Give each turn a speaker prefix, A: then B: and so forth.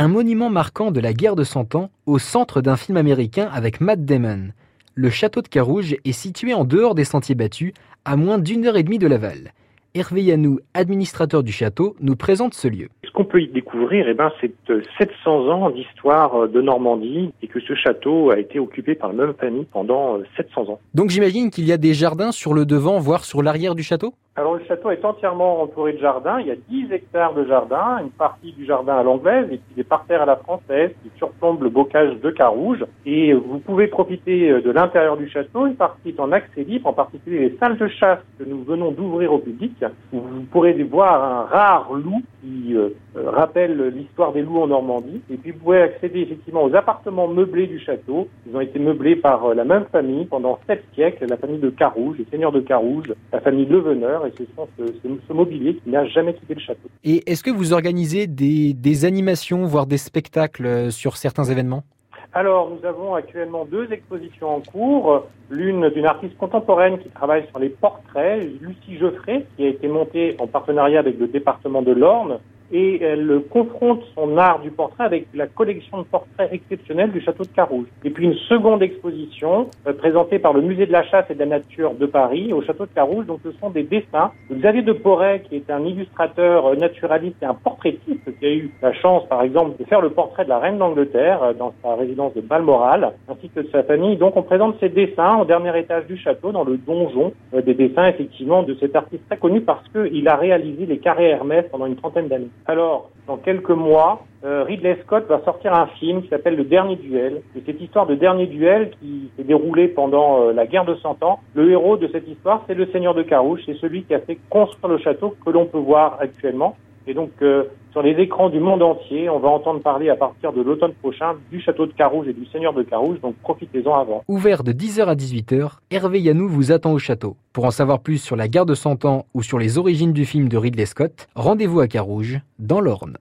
A: Un monument marquant de la guerre de Cent Ans au centre d'un film américain avec Matt Damon. Le château de Carouge est situé en dehors des sentiers battus, à moins d'une heure et demie de Laval. Hervé Yanou, administrateur du château, nous présente ce lieu.
B: Ce qu'on peut y découvrir, eh ben, c'est 700 ans d'histoire de Normandie et que ce château a été occupé par la même famille pendant 700 ans.
A: Donc j'imagine qu'il y a des jardins sur le devant, voire sur l'arrière du château?
B: Château est entièrement entouré de jardins. Il y a 10 hectares de jardin, une partie du jardin à l'anglaise et puis des parterres à la française qui surplombent le bocage de Carouge. Et vous pouvez profiter de l'intérieur du château. Une partie est en accès libre, en particulier les salles de chasse que nous venons d'ouvrir au public, vous pourrez voir un rare loup qui euh, rappelle l'histoire des loups en Normandie. Et puis vous pouvez accéder effectivement aux appartements meublés du château. Ils ont été meublés par euh, la même famille pendant sept siècles, la famille de Carouge, les seigneurs de Carouge, la famille Leveneur et ce ce, mobilier qui n'a jamais quitté le château.
A: Et est-ce que vous organisez des, des animations, voire des spectacles euh, sur certains événements?
B: Alors, nous avons actuellement deux expositions en cours. L'une d'une artiste contemporaine qui travaille sur les portraits, Lucie Geoffrey, qui a été montée en partenariat avec le département de l'Orne et elle confronte son art du portrait avec la collection de portraits exceptionnels du château de Carouge. Et puis une seconde exposition euh, présentée par le musée de la chasse et de la nature de Paris au château de Carouge. Donc ce sont des dessins de Xavier de Porret qui est un illustrateur euh, naturaliste et un portraitiste qui a eu la chance par exemple de faire le portrait de la reine d'Angleterre euh, dans sa résidence de Balmoral ainsi que de sa famille. Donc on présente ces dessins au dernier étage du château dans le donjon des dessins effectivement de cet artiste très connu parce qu'il a réalisé les carrés Hermès pendant une trentaine d'années. Alors, dans quelques mois, euh, Ridley Scott va sortir un film qui s'appelle Le Dernier Duel. Et cette histoire de Dernier Duel qui s'est déroulée pendant euh, la guerre de Cent Ans, le héros de cette histoire, c'est le Seigneur de Carouge, c'est celui qui a fait construire le château que l'on peut voir actuellement. Et donc, euh, sur les écrans du monde entier, on va entendre parler à partir de l'automne prochain du château de Carouge et du Seigneur de Carouge, donc profitez-en avant.
A: Ouvert de 10h à 18h, Hervé Yanou vous attend au château. Pour en savoir plus sur la guerre de Cent Ans ou sur les origines du film de Ridley Scott, rendez-vous à Carouge, dans l'Orne.